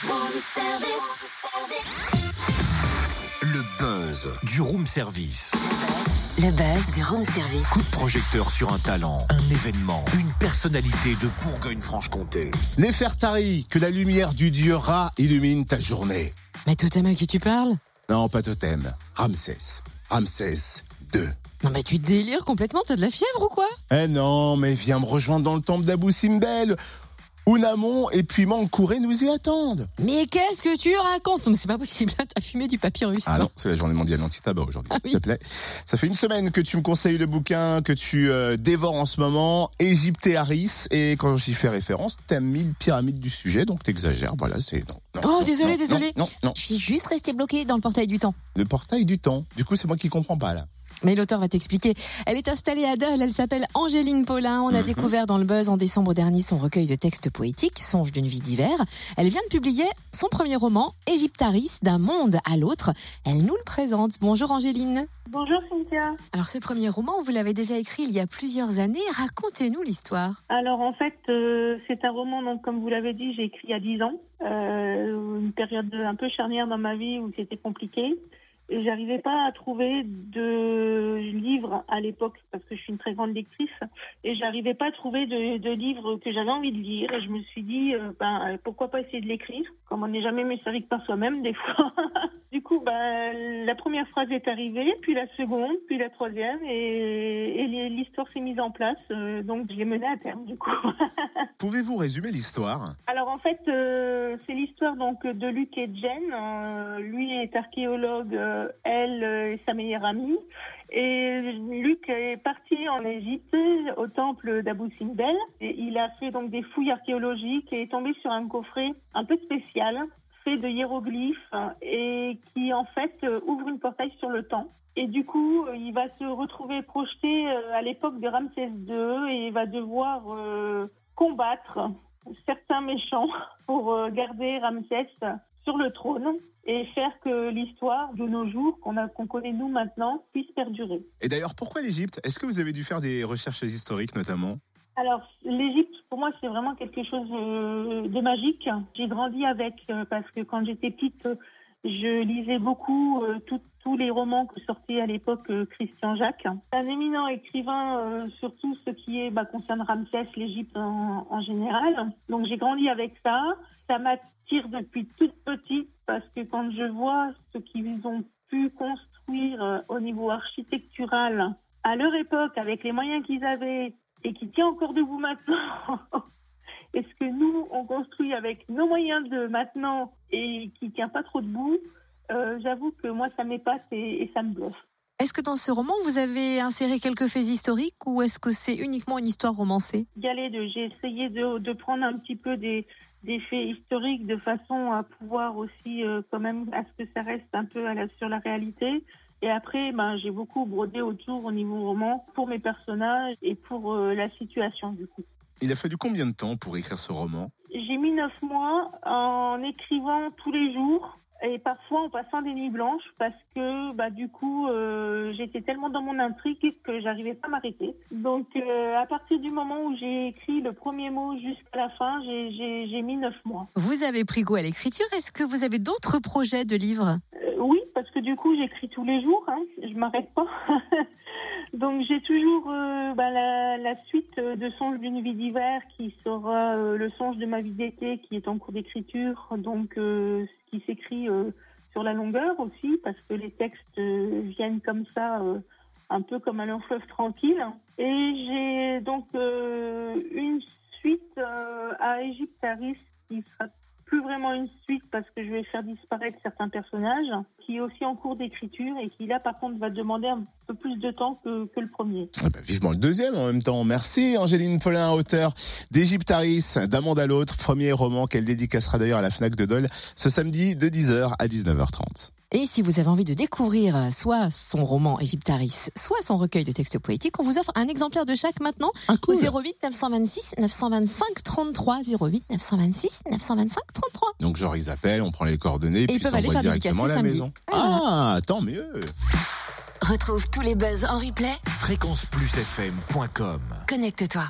Le buzz du room service. Le buzz du room service. Coup de projecteur sur un talent, un événement, une personnalité de Bourgogne-Franche-Comté. Les Fertari, que la lumière du dieu Ra illumine ta journée. Mais totem à qui tu parles? Non, pas totem. Ramsès. Ramsès 2. Non mais tu délires complètement, t'as de la fièvre ou quoi? Eh non, mais viens me rejoindre dans le temple d'Abou Simbel. Unamon et puis Mankouré nous y attendent. Mais qu'est-ce que tu racontes? Non mais c'est pas possible, hein, t'as fumé du papyrus. Ah toi. non, c'est la journée mondiale anti-tabac aujourd'hui, Ah s'il te plaît. Ça fait une semaine que tu me conseilles le bouquin que tu euh, dévores en ce moment, Égypte et Harris, et quand j'y fais référence, t'as mis le pyramide du sujet, donc t'exagères, voilà, c'est... Non, non, Oh, non, désolé, non, désolé. Non, non, non, Je suis juste resté bloqué dans le portail du temps. le portail du temps. Du coup, c'est moi qui comprends pas, là. Mais l'auteur va t'expliquer. Elle est installée à Dole, elle s'appelle Angéline Paulin. On a Mhm. découvert dans le buzz en décembre dernier son recueil de textes poétiques, Songe d'une vie d'hiver. Elle vient de publier son premier roman, Égyptaris, d'un monde à l'autre. Elle nous le présente. Bonjour Angéline. Bonjour Cynthia. Alors ce premier roman, vous l'avez déjà écrit il y a plusieurs années. Racontez-nous l'histoire. Alors en fait, euh, c'est un roman, donc comme vous l'avez dit, j'ai écrit il y a 10 ans. Euh, une période un peu charnière dans ma vie où c'était compliqué. Et j'arrivais pas à trouver de livres à l'époque parce que je suis une très grande lectrice et j'arrivais pas à trouver de, de livres que j'avais envie de lire et je me suis dit euh, ben pourquoi pas essayer de l'écrire comme on n'est jamais mieux servi que par soi-même des fois. Du coup ben la première phrase est arrivée puis la seconde puis la troisième et, et l'histoire s'est mise en place euh, donc je l'ai menée à terme du coup. Pouvez-vous résumer l'histoire? Alors en fait, euh, c'est l'histoire donc de Luc et Jen. Euh, lui est archéologue, euh, elle est sa meilleure amie. Et Luc est parti en Égypte au temple d'Abou Simbel. Et il a fait donc des fouilles archéologiques et est tombé sur un coffret un peu spécial fait de hiéroglyphes et qui en fait ouvre une portail sur le temps. Et du coup, il va se retrouver projeté à l'époque de Ramsès II et il va devoir combattre certains méchants pour euh, garder Ramsès sur le trône et faire que l'histoire de nos jours, qu'on connaît nous maintenant, puisse perdurer. Et d'ailleurs, pourquoi l'Égypte? Est-ce que vous avez dû faire des recherches historiques notamment? Alors, l'Égypte, pour moi, c'est vraiment quelque chose euh, de magique. J'ai grandi avec, euh, parce que quand j'étais petite, je lisais beaucoup euh, tous les romans que sortait à l'époque euh, Christian Jacques. Un éminent écrivain euh, sur ce qui est, bah, concerne Ramsès, l'Égypte en, en général. Donc, j'ai grandi avec ça. Ça m'attire depuis toute petite parce que quand je vois ce qu'ils ont pu construire euh, au niveau architectural à leur époque, avec les moyens qu'ils avaient, et qui tient encore debout maintenant, et ce que nous, on construit avec nos moyens de maintenant et qui tient pas trop debout, euh, j'avoue que moi, ça m'épate et, et ça me bluffe. Est-ce que dans ce roman, vous avez inséré quelques faits historiques ou est-ce que c'est uniquement une histoire romancée? J'ai essayé de, de prendre un petit peu des, des faits historiques de façon à pouvoir aussi, euh, quand même, à ce que ça reste un peu à la, sur la réalité. Et après, ben, j'ai beaucoup brodé autour au niveau roman pour mes personnages et pour euh, la situation, du coup. Il a fallu combien de temps pour écrire ce roman? J'ai mis neuf mois en écrivant tous les jours et parfois en passant des nuits blanches parce que bah du coup euh, j'étais tellement dans mon intrigue que j'arrivais pas à m'arrêter. Donc euh, à partir du moment où j'ai écrit le premier mot jusqu'à la fin, j'ai- j'ai j'ai mis neuf mois. Vous avez pris goût à l'écriture? Est-ce que vous avez d'autres projets de livres? Euh, oui, parce que du coup j'écris tous les jours, hein, je m'arrête pas. Donc j'ai toujours euh, bah, la, suite euh, de Songe d'une vie d'hiver qui sera euh, le songe de ma vie d'été qui est en cours d'écriture, donc euh, qui s'écrit sur la longueur aussi parce que les textes viennent comme ça, un peu comme un long fleuve tranquille. Et j'ai donc une suite à Égyptaris qui sera plus vraiment une suite parce que je vais faire disparaître certains personnages, qui est aussi en cours d'écriture et qui là par contre va demander un peu plus de temps que, le premier. Ah bah, Vivement le deuxième en même temps. Merci Angéline Paulin, auteur d'Égyptaris, d'un monde à l'autre, premier roman qu'elle dédicacera d'ailleurs à la FNAC de Dole ce samedi de 10h à 19h30. Et si vous avez envie de découvrir euh, soit son roman Égyptaris, soit son recueil de textes poétiques, on vous offre un exemplaire de chaque maintenant Ah au 08 926 925 33 08 926 925 33. Donc genre ils appellent, on prend les coordonnées, Et puis ils peuvent aller faire directement à la samedi. maison. Voilà. Ah, tant mieux Retrouve tous les buzz en replay. Fréquenceplusfm.com Connecte-toi.